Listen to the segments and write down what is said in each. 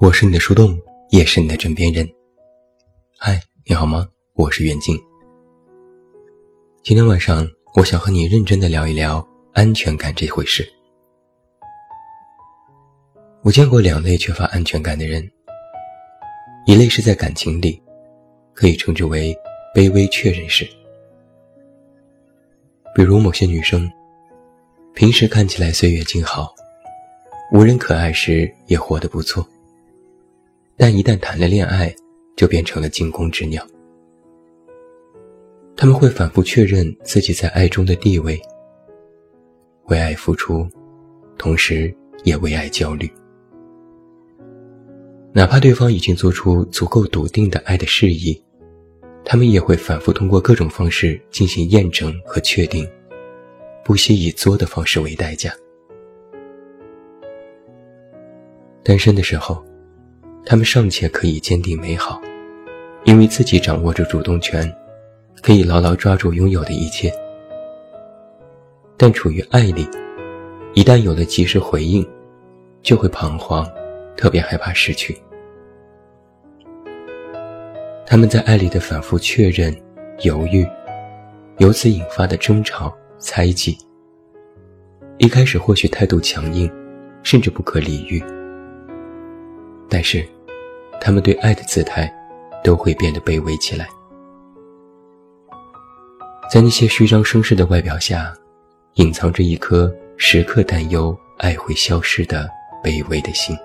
我是你的树洞，也是你的枕边人。嗨，你好吗？我是袁静。今天晚上，我想和你认真的聊一聊安全感这回事。我见过两类缺乏安全感的人，一类是在感情里，可以称之为卑微确认式。比如某些女生，平时看起来岁月静好，无人可爱时也活得不错。但一旦谈了恋爱，就变成了惊弓之鸟。他们会反复确认自己在爱中的地位，为爱付出，同时也为爱焦虑。哪怕对方已经做出足够笃定的爱的示意，他们也会反复通过各种方式进行验证和确定，不惜以作的方式为代价。单身的时候。他们尚且可以坚定美好，因为自己掌握着主动权，可以牢牢抓住拥有的一切。但处于爱里，一旦有了及时回应，就会彷徨，特别害怕失去。他们在爱里的反复确认、犹豫，由此引发的争吵、猜忌，一开始或许态度强硬，甚至不可理喻，但是。他们对爱的姿态，都会变得卑微起来。在那些虚张声势的外表下，隐藏着一颗时刻担忧爱会消失的卑微的心。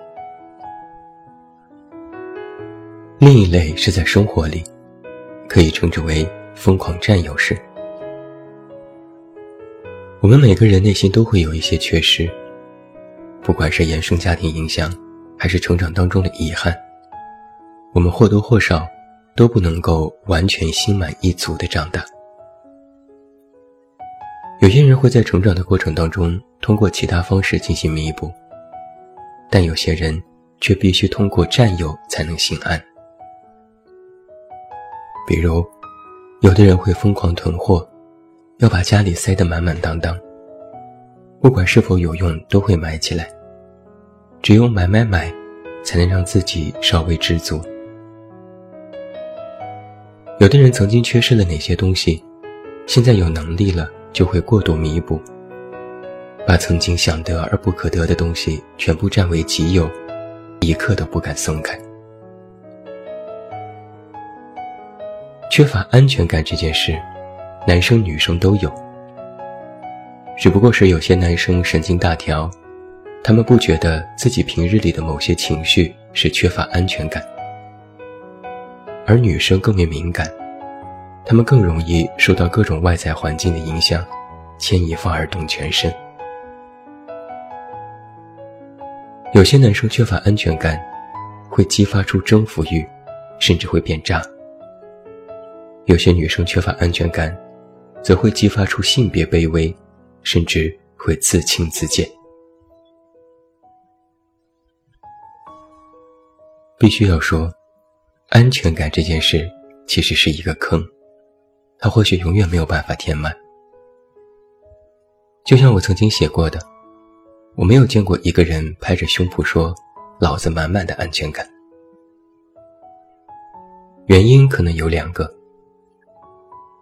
另一类是在生活里，可以称之为疯狂占有式。我们每个人内心都会有一些缺失，不管是原生家庭影响，还是成长当中的遗憾。我们或多或少都不能够完全心满意足的长大。有些人会在成长的过程当中通过其他方式进行弥补，但有些人却必须通过占有才能心安。比如，有的人会疯狂囤货，要把家里塞得满满当当，不管是否有用都会买起来，只有买买买，才能让自己稍微知足。有的人曾经缺失了哪些东西，现在有能力了就会过度弥补，把曾经想得而不可得的东西全部占为己有，一刻都不敢松开。缺乏安全感这件事，男生女生都有，只不过是有些男生神经大条，他们不觉得自己平日里的某些情绪是缺乏安全感。而女生更为敏感，她们更容易受到各种外在环境的影响，牵一发而动全身。有些男生缺乏安全感，会激发出征服欲，甚至会变渣；有些女生缺乏安全感，则会激发出性别卑微，甚至会自轻自贱。必须要说。安全感这件事其实是一个坑，它或许永远没有办法填满。就像我曾经写过的，我没有见过一个人拍着胸脯说“老子满满的安全感”。原因可能有两个：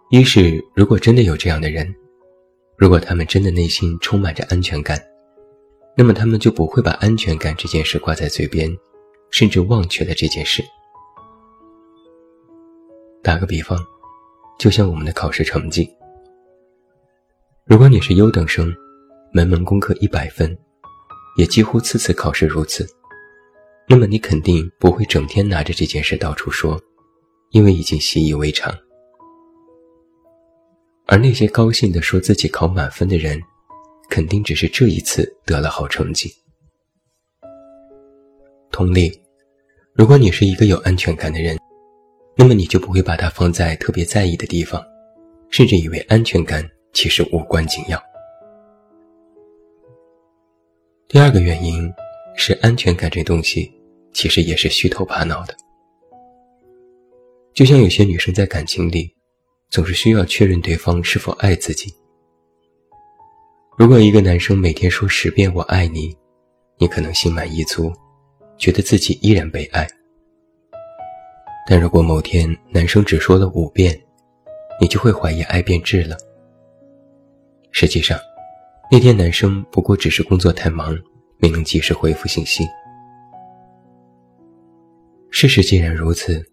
一是如果真的有这样的人，如果他们真的内心充满着安全感，那么他们就不会把安全感这件事挂在嘴边，甚至忘却了这件事。打个比方，就像我们的考试成绩，如果你是优等生，门门功课一百分，也几乎次次考试如此，那么你肯定不会整天拿着这件事到处说，因为已经习以为常。而那些高兴的说自己考满分的人，肯定只是这一次得了好成绩。同理，如果你是一个有安全感的人，那么你就不会把它放在特别在意的地方，甚至以为安全感其实无关紧要。第二个原因是安全感这东西其实也是虚头巴脑的。就像有些女生在感情里，总是需要确认对方是否爱自己。如果一个男生每天说十遍我爱你，你可能心满意足，觉得自己依然被爱。但如果某天男生只说了五遍，你就会怀疑爱变质了。实际上，那天男生不过只是工作太忙，没能及时回复信息。事实既然如此，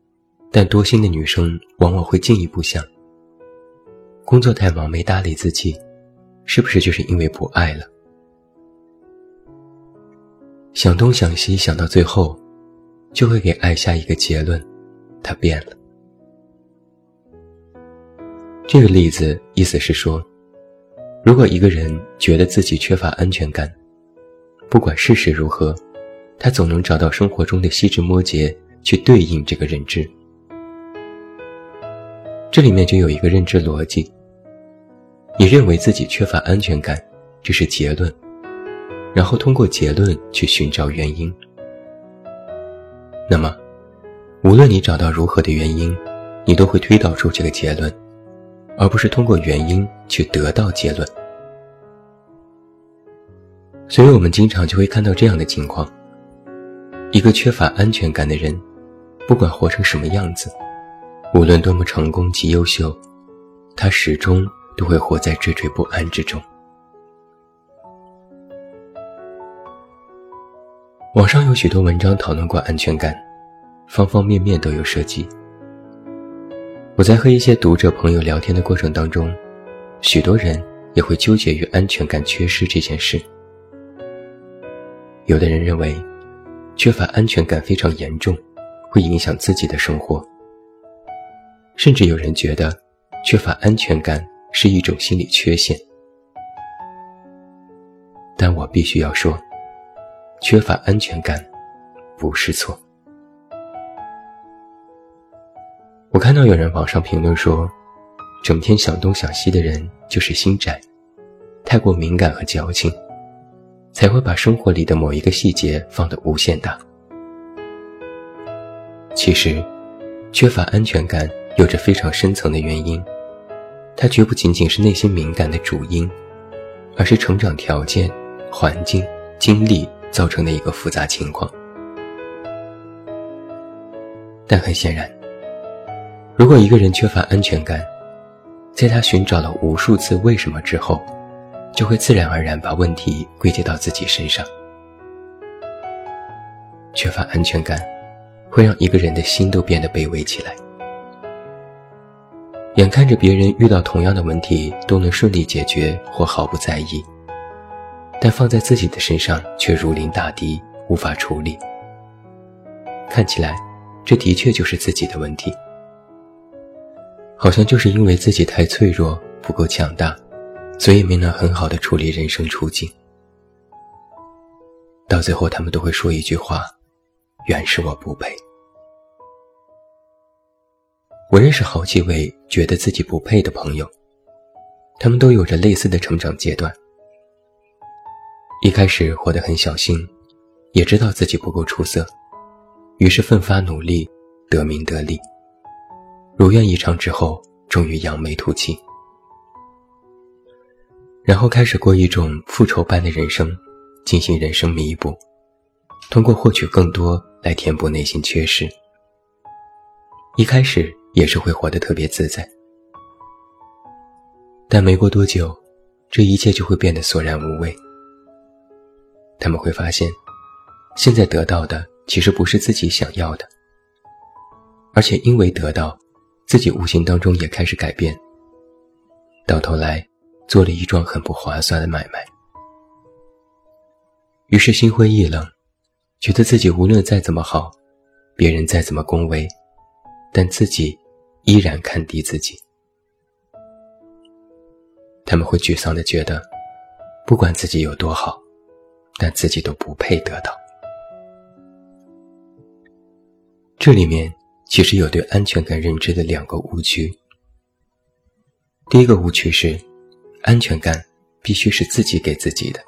但多心的女生往往会进一步想：工作太忙没搭理自己，是不是就是因为不爱了？想东想西，想到最后，就会给爱下一个结论：他变了。这个例子意思是说，如果一个人觉得自己缺乏安全感，不管事实如何，他总能找到生活中的细枝末节去对应这个认知。这里面就有一个认知逻辑：你认为自己缺乏安全感，这是结论，然后通过结论去寻找原因。那么，无论你找到如何的原因，你都会推导出这个结论。而不是通过原因去得到结论，所以我们经常就会看到这样的情况：一个缺乏安全感的人，不管活成什么样子，无论多么成功及优秀，他始终都会活在惴惴不安之中。网上有许多文章讨论过安全感，方方面面都有涉及。我在和一些读者朋友聊天的过程当中，许多人也会纠结于安全感缺失这件事。有的人认为，缺乏安全感非常严重，会影响自己的生活。甚至有人觉得，缺乏安全感是一种心理缺陷。但我必须要说，缺乏安全感不是错。我看到有人网上评论说，整天想东想西的人就是心窄，太过敏感和矫情，才会把生活里的某一个细节放得无限大。其实，缺乏安全感有着非常深层的原因，它绝不仅仅是内心敏感的主因，而是成长条件、环境、经历造成的一个复杂情况。但很显然。如果一个人缺乏安全感，在他寻找了无数次为什么之后，就会自然而然把问题归结到自己身上。缺乏安全感，会让一个人的心都变得卑微起来。眼看着别人遇到同样的问题都能顺利解决或毫不在意，但放在自己的身上却如临大敌，无法处理。看起来，这的确就是自己的问题。好像就是因为自己太脆弱，不够强大，所以没能很好的处理人生处境。到最后，他们都会说一句话：“原是我不配。”我认识好几位觉得自己不配的朋友，他们都有着类似的成长阶段。一开始活得很小心，也知道自己不够出色，于是奋发努力，得名得利。如愿以偿之后，终于扬眉吐气，然后开始过一种复仇般的人生，进行人生弥补，通过获取更多来填补内心缺失。一开始也是会活得特别自在，但没过多久，这一切就会变得索然无味。他们会发现，现在得到的其实不是自己想要的，而且因为得到。自己无形当中也开始改变，到头来做了一桩很不划算的买卖，于是心灰意冷，觉得自己无论再怎么好，别人再怎么恭维，但自己依然看低自己。他们会沮丧的觉得，不管自己有多好，但自己都不配得到。这里面。其实有对安全感认知的两个误区。第一个误区是，安全感必须是自己给自己的，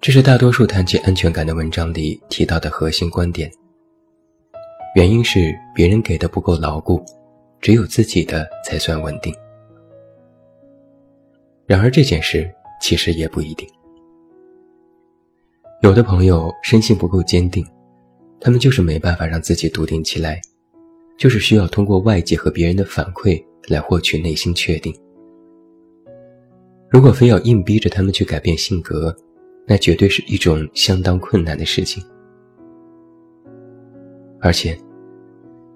这是大多数谈及安全感的文章里提到的核心观点。原因是别人给的不够牢固，只有自己的才算稳定。然而这件事其实也不一定。有的朋友生性不够坚定，他们就是没办法让自己笃定起来，就是需要通过外界和别人的反馈来获取内心确定。如果非要硬逼着他们去改变性格，那绝对是一种相当困难的事情。而且，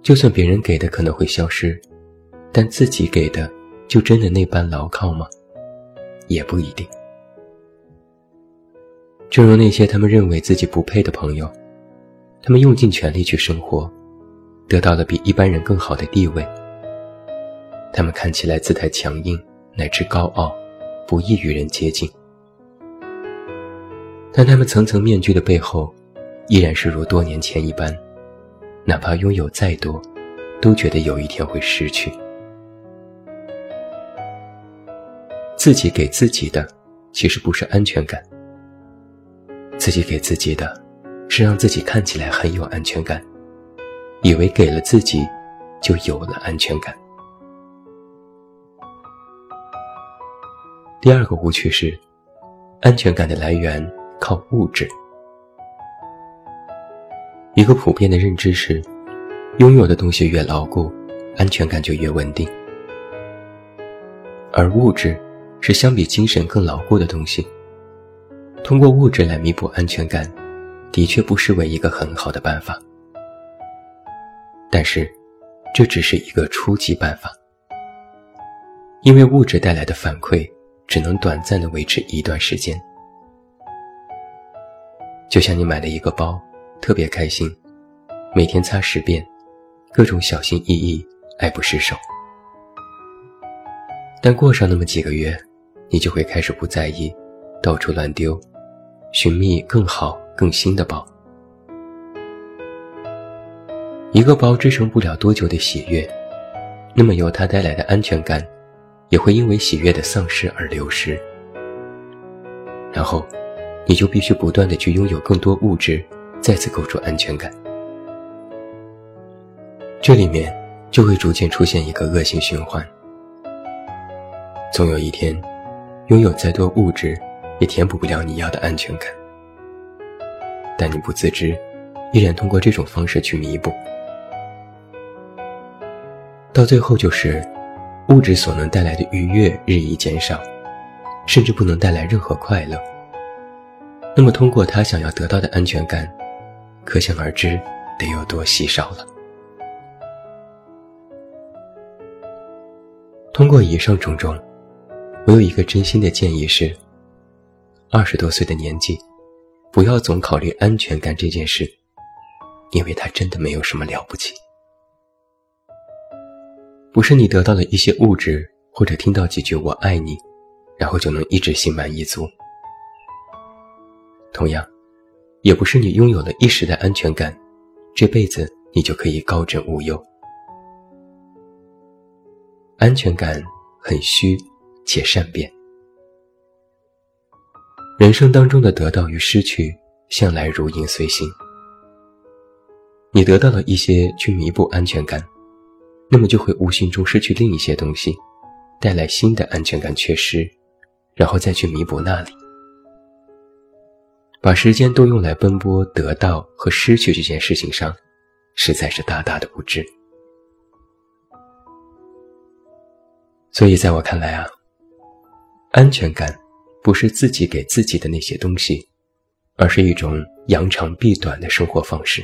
就算别人给的可能会消失，但自己给的就真的那般牢靠吗？也不一定。正如那些他们认为自己不配的朋友，他们用尽全力去生活，得到了比一般人更好的地位。他们看起来姿态强硬，乃至高傲。不易与人接近，但他们层层面具的背后，依然是如多年前一般，哪怕拥有再多，都觉得有一天会失去。自己给自己的，其实不是安全感，自己给自己的，是让自己看起来很有安全感，以为给了自己，就有了安全感。第二个误区是，安全感的来源靠物质。一个普遍的认知是，拥有的东西越牢固，安全感就越稳定。而物质是相比精神更牢固的东西，通过物质来弥补安全感，的确不失为一个很好的办法。但是，这只是一个初级办法，因为物质带来的反馈。只能短暂的维持一段时间，就像你买了一个包，特别开心，每天擦十遍，各种小心翼翼，爱不释手。但过上那么几个月，你就会开始不在意，到处乱丢，寻觅更好、更新的包。一个包支撑不了多久的喜悦，那么由它带来的安全感。也会因为喜悦的丧失而流失，然后，你就必须不断的去拥有更多物质，再次构筑安全感。这里面就会逐渐出现一个恶性循环。总有一天，拥有再多物质，也填补不了你要的安全感。但你不自知，依然通过这种方式去弥补，到最后就是。物质所能带来的愉悦日益减少，甚至不能带来任何快乐。那么，通过他想要得到的安全感，可想而知得有多稀少了。通过以上种种，我有一个真心的建议是：二十多岁的年纪，不要总考虑安全感这件事，因为它真的没有什么了不起。不是你得到了一些物质，或者听到几句“我爱你”，然后就能一直心满意足。同样，也不是你拥有了一时的安全感，这辈子你就可以高枕无忧。安全感很虚且善变，人生当中的得到与失去，向来如影随形。你得到了一些，去弥补安全感。那么就会无形中失去另一些东西，带来新的安全感缺失，然后再去弥补那里，把时间都用来奔波得到和失去这件事情上，实在是大大的不智。所以在我看来啊，安全感不是自己给自己的那些东西，而是一种扬长避短的生活方式。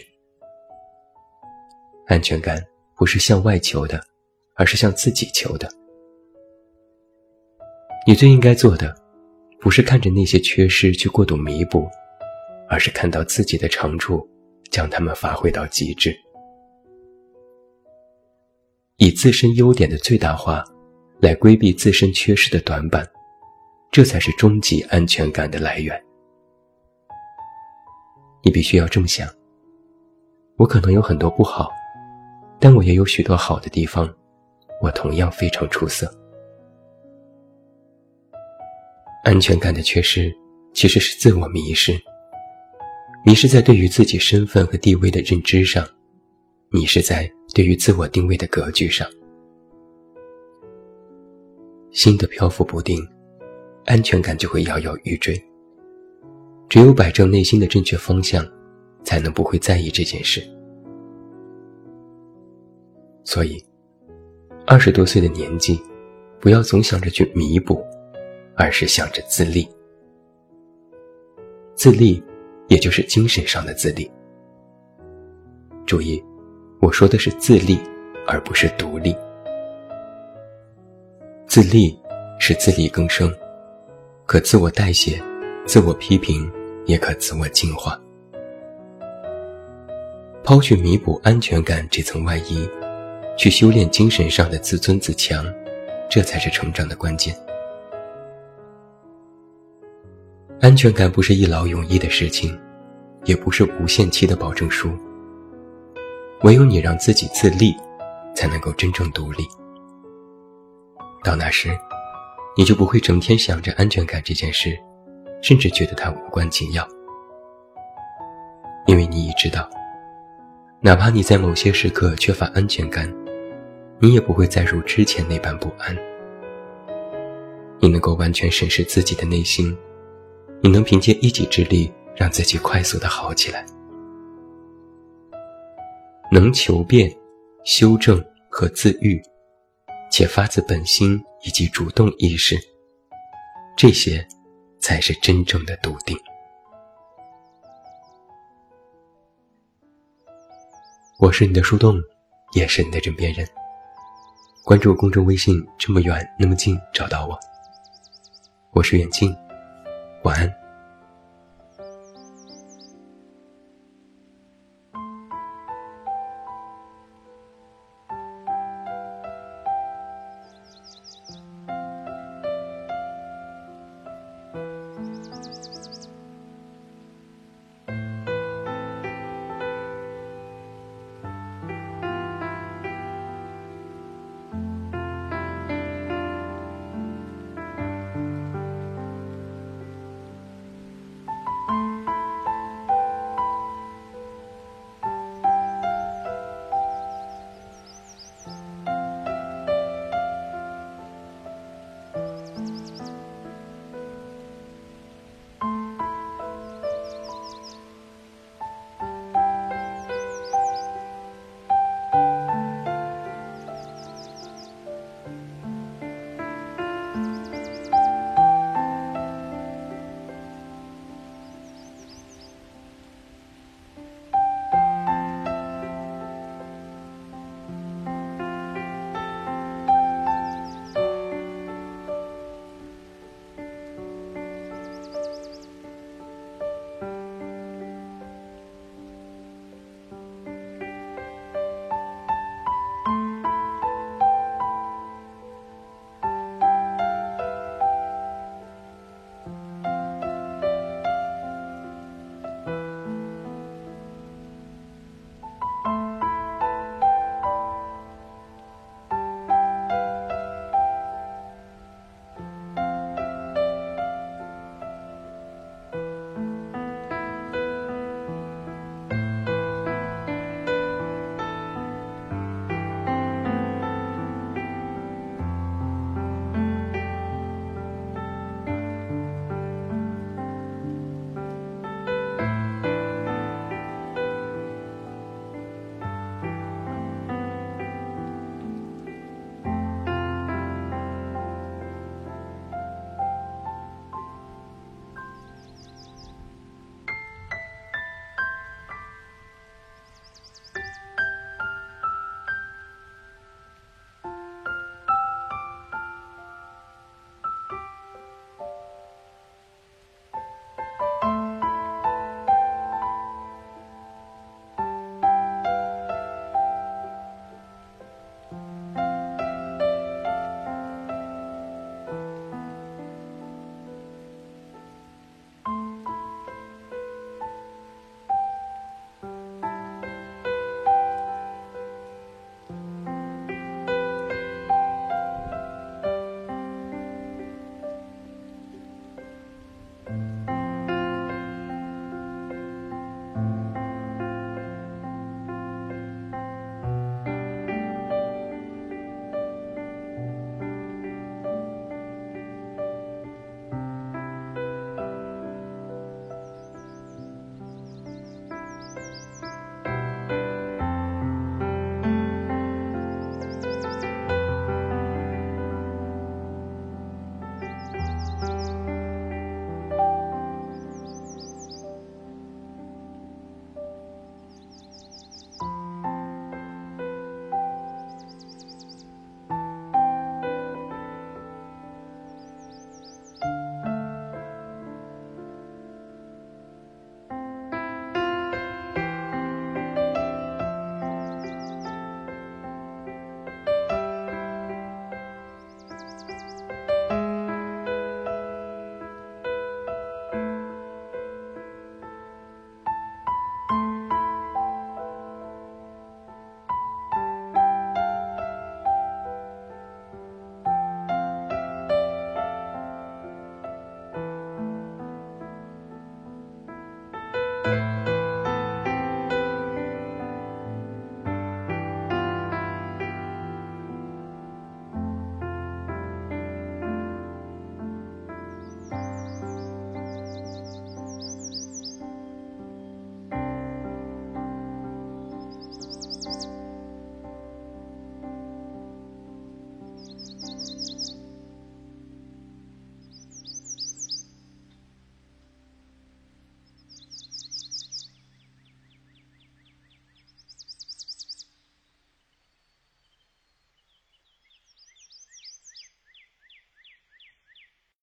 安全感。不是向外求的，而是向自己求的。你最应该做的，不是看着那些缺失去过度弥补，而是看到自己的长处，将它们发挥到极致，以自身优点的最大化，来规避自身缺失的短板，这才是终极安全感的来源。你必须要这么想：我可能有很多不好。但我也有许多好的地方，我同样非常出色。安全感的缺失其实是自我迷失，迷失在对于自己身份和地位的认知上，迷失在对于自我定位的格局上。心的漂浮不定，安全感就会摇摇欲坠。只有摆正内心的正确方向，才能不会在意这件事。所以，二十多岁的年纪，不要总想着去弥补，而是想着自立。自立，也就是精神上的自立。注意，我说的是自立，而不是独立。自立是自力更生，可自我代谢、自我批评，也可自我净化。抛去弥补安全感这层外衣，去修炼精神上的自尊自强，这才是成长的关键。安全感不是一劳永逸的事情，也不是无限期的保证书。唯有你让自己自立，才能够真正独立。到那时，你就不会整天想着安全感这件事，甚至觉得它无关紧要，因为你已知道，哪怕你在某些时刻缺乏安全感，你也不会再如之前那般不安。你能够完全审视自己的内心，你能凭借一己之力让自己快速的好起来，能求变、修正和自愈。且发自本心以及主动意识，这些才是真正的笃定。我是你的树洞，也是你的枕边人。关注公众微信，这么远那么近，找到我。我是远近，晚安。